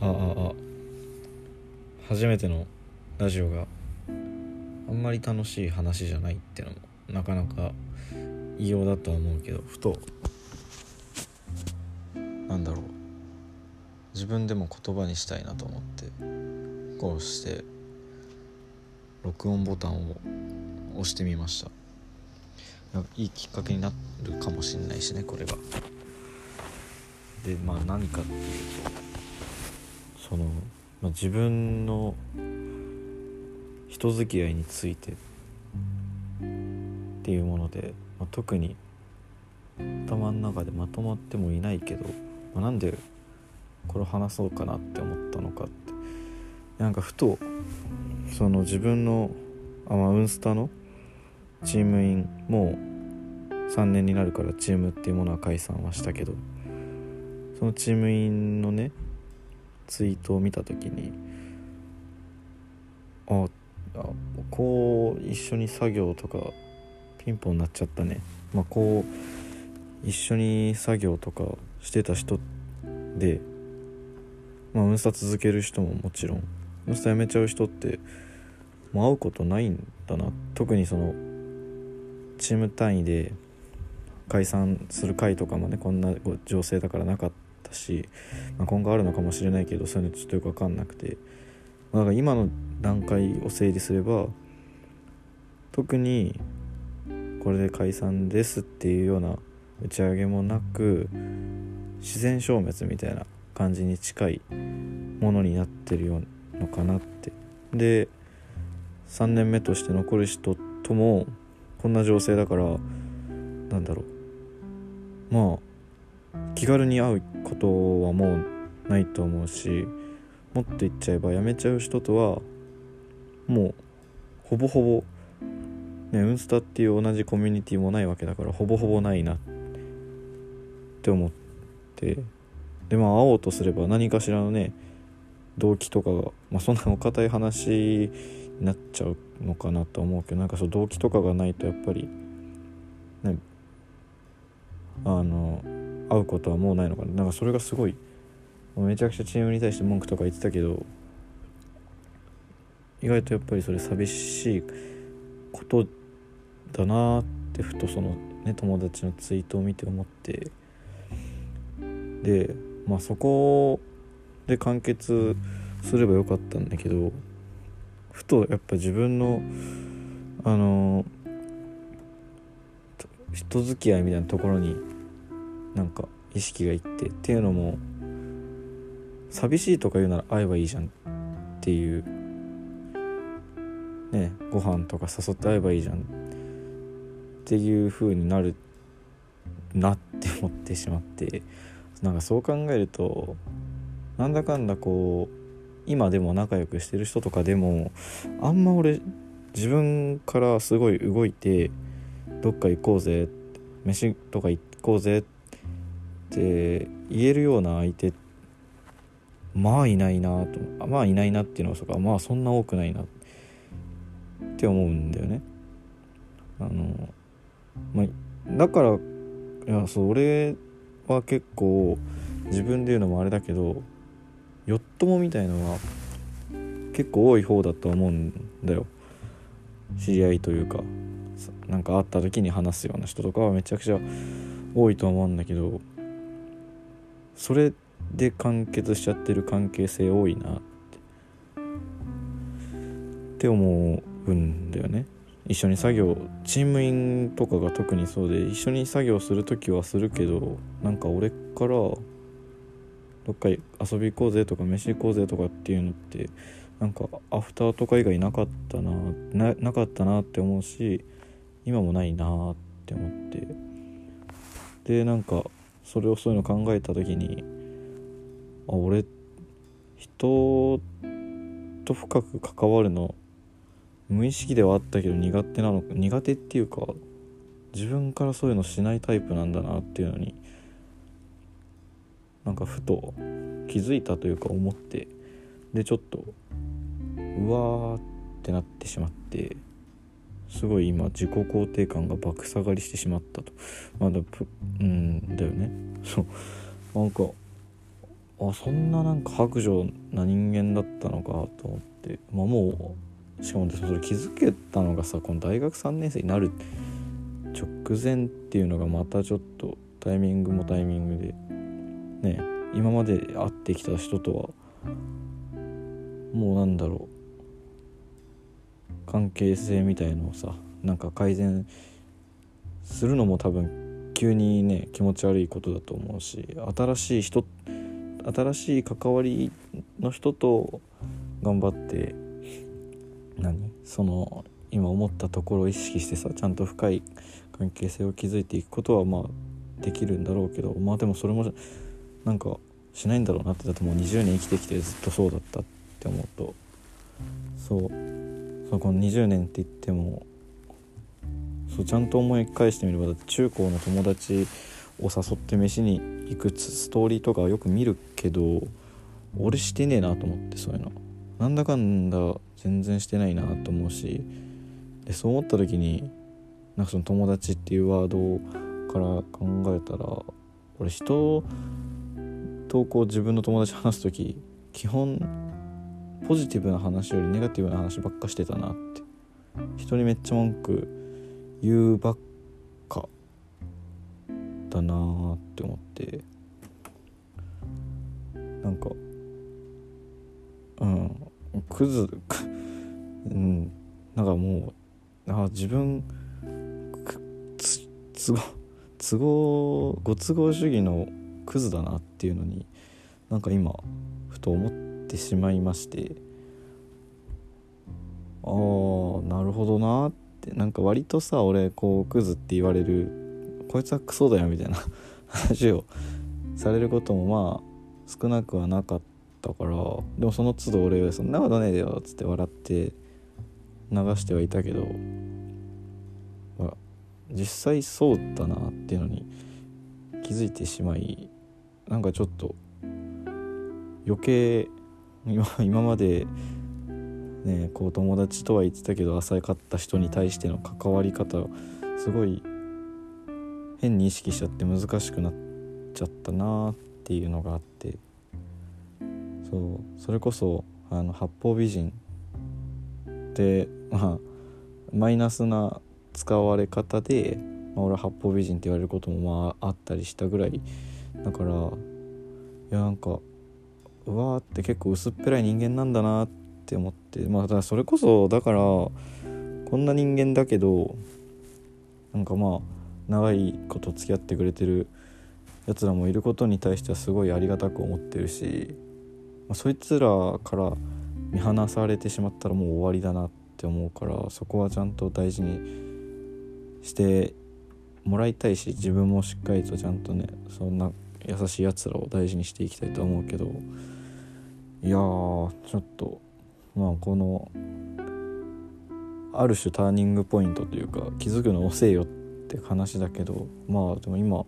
あああ初めてのラジオがあんまり楽しい話じゃないってのもなかなか異様だとは思うけどふと。なんだろう。自分でも言葉にしたいなと思ってこうして録音ボタンを押してみました。いいきっかけになるかもしれないしねこれが。でまあ何かっていうとその、まあ、自分の人付き合いについてっていうもので、まあ、特に頭の中でまとまってもいないけど、まあ、なんでこれ話そうかなって思ったのかって。なんかふとその自分のあ、まあ、ウンスタのチームインもう3年になるからチームっていうものは解散はしたけどそのチームインのねツイートを見た時にああこう一緒に作業とかピンポンになっちゃったね。まあこう一緒に作業とかしてた人でまあウンスタ続ける人ももちろんウンスタ辞めちゃう人ってもう会うことないんだな。特にそのチーム単位で解散する回とかもねこんな情勢だからなかった。し、まあ、今後あるのかもしれないけどそういうのちょっとよく分かんなくて、まあ、だから今の段階を整理すれば特にこれで解散ですっていうような打ち上げもなく自然消滅みたいな感じに近いものになってるのかなって。で3年目として残る人ともこんな情勢だからなんだろう。まあ気軽に会うことはもうないと思うしもっと言っちゃえば辞めちゃう人とはもうほぼほぼねウンスタっていう同じコミュニティもないわけだからほぼほぼないなって思ってでまあ会おうとすれば何かしらのね動機とかが、まあ、そんなお堅い話になっちゃうのかなと思うけどなんかそう動機とかがないとやっぱりねあの会うことはもうないのかな。なんかそれがすごいめちゃくちゃチームに対して文句とか言ってたけど意外とやっぱりそれ寂しいことだなってふとそのね友達のツイートを見て思って。でまあそこで完結すればよかったんだけどふとやっぱ自分のあの人付き合いみたいなところになんか意識がいってっていうのも寂しいとか言うなら会えばいいじゃんっていうねご飯とか誘って会えばいいじゃんっていう風になるなって思ってしまってなんかそう考えるとなんだかんだこう今でも仲良くしてる人とかでもあんま俺自分からすごい動いてどっか行こうぜ飯とか行こうぜってって言えるような相手まあいないなとまあいないなっていうのはそかまあそんな多くないなって思うんだよね。あのまあ、だからいやそう俺は結構自分で言うのもあれだけどよっともみたいのは結構多い方だと思うんだよ知り合いというかなんか会った時に話すような人とかはめちゃくちゃ多いと思うんだけどそれで完結しちゃってる関係性多いなってって思うんだよね。一緒に作業チームインとかが特にそうで一緒に作業する時はするけどなんか俺からどっか遊び行こうぜとか飯行こうぜとかっていうのってなんかアフターとか以外なかったなななかったなって思うし今もないなって思って。でなんかそれをそういうの考えた時にあ俺人と深く関わるの無意識ではあったけど苦手なの苦手っていうか自分からそういうのしないタイプなんだなっていうのになんかふと気づいたというか思ってでちょっとうわーってなってしまってすごい今自己肯定感が爆下がりしてしまったと。まだうんだよね。そう。なんかあそんななんか白状な人間だったのかと思って。まあもうしかもそれ気づけたのがさこの大学3年生になる直前っていうのがまたちょっとタイミングもタイミングで。ね今まで会ってきた人とはもうなんだろう。関係性みたいのをさなんか改善するのも多分急にね気持ち悪いことだと思うし新しい人新しい関わりの人と頑張って何？その今思ったところを意識してさちゃんと深い関係性を築いていくことはまあできるんだろうけどまあでもそれもなんかしないんだろうなってだってもう20年生きてきてずっとそうだったって思うとそう。そうこの20年って言ってもそうちゃんと思い返してみればだって中高の友達を誘って飯に行くストーリーとかよく見るけど俺してねえなと思ってそういうの。なんだかんだ全然してないなと思うしでそう思った時になんかその友達っていうワードから考えたら俺人とこう自分の友達話す時基本ポジティブな話よりネガティブな話ばっかしてたなって。人にめっちゃ文句言うばっかだなーって思って。なんかうん。クズ うん。なんかもうあ自分つ都合都合ご都合主義のクズだなっていうのになんか今ふと思ってしまいまして。ああなるほどなって。なんか割とさ俺こうクズって言われるこいつはクソだよみたいな 話をされることもまあ少なくはなかったから。でもその都度俺は「そんなことねえよ」っつって笑って流してはいたけど、まあ、実際そうだなっていうのに気づいてしまいなんかちょっと余計今 今までねこう友達とは言ってたけど浅かった人に対しての関わり方をすごい変に意識しちゃって難しくなっちゃったなっていうのがあって。そうそれこそあの八方美人ってまあマイナスな使われ方で、まあ、俺は八方美人って言われることもまああったりしたぐらい。だからいやなんかうわーって結構薄っぺらい人間なんだなって思ってまあだそれこそだからこんな人間だけどなんかまあ長いこと付き合ってくれてるやつらもいることに対してはすごいありがたく思ってるし、まあ、そいつらから見放されてしまったらもう終わりだなって思うからそこはちゃんと大事にしてもらいたいし自分もしっかりとちゃんとねそんな優しいやつらを大事にしていきたいと思うけどいやーちょっとまあこのある種ターニングポイントというか気づくの遅えよって話だけどまあでも今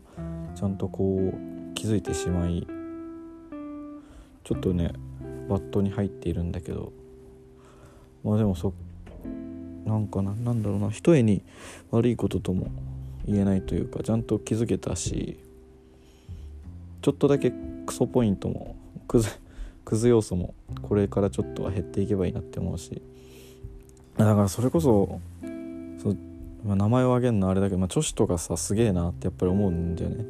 ちゃんとこう気づいてしまいちょっとねバットに入っているんだけどまあでもそなんかななんだろうな一重に悪いこととも言えないというかちゃんと気づけたしちょっとだけクソポイントもクズクズ要素もこれからちょっとは減っていけばいいなって思うし。だからそれこそそう、まあ、名前を挙げるのあれだけど、まあ、女子とかさすげえなってやっぱり思うんだよね。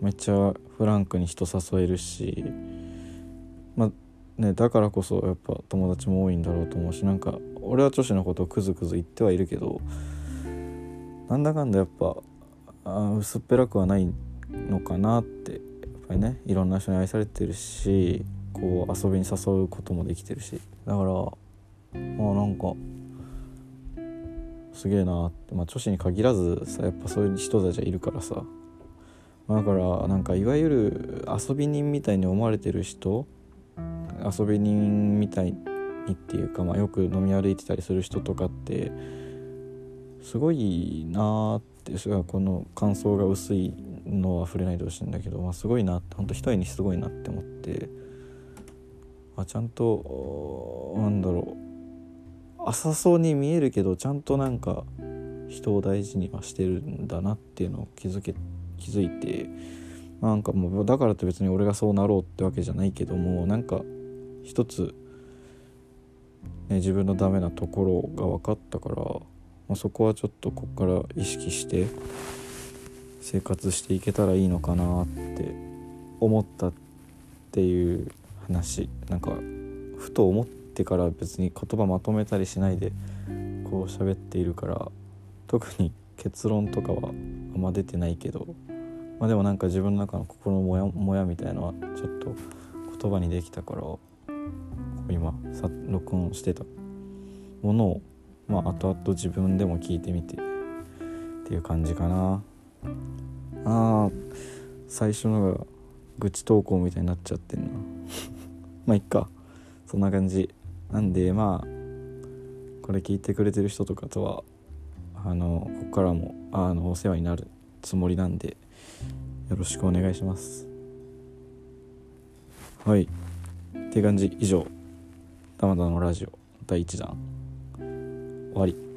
めっちゃフランクに人誘えるし。まあねだからこそやっぱ友達も多いんだろうと思うしなんか俺は女子のことをクズクズ言ってはいるけどなんだかんだやっぱあ薄っぺらくはないのかなってやっぱりねいろんな人に愛されてるし。こう遊びに誘うこともできてるし。だからまあなんかすげえなって、まあ、女子に限らずさやっぱそういう人たちはいるからさ、ま、だからなんかいわゆる遊び人みたいに思われてる人遊び人みたいにっていうか、まあ、よく飲み歩いてたりする人とかってすごいなーってこの感想が薄いのは触れないでほしいんだけど、まあ、すごいなってほんと一重にすごいなって思って。あちゃんとなんだろう。浅そうに見えるけどちゃんとなんか人を大事にはしてるんだなっていうのを気づけ気づいてなんかもうだからって別に俺がそうなろうってわけじゃないけどもなんか一つ、ね、自分のダメなところが分かったから、まあ、そこはちょっとこっから意識して生活していけたらいいのかなって思ったっていう話なんかふと思ってから別に言葉まとめたりしないでこう喋っているから特に結論とかはあんま出てないけどまあでもなんか自分の中の心のモヤモヤみたいのはちょっと言葉にできたから今さ録音してたものをまあ後々自分でも聞いてみてっていう感じかな。あー最初のが愚痴投稿みたいになっちゃってんな。まあいっか。そんな感じ。なんでまあこれ聞いてくれてる人とかとはあのここからもあのお世話になるつもりなんでよろしくお願いします。はい。って感じ。以上「ダマダのラジオ」第1弾。終わり。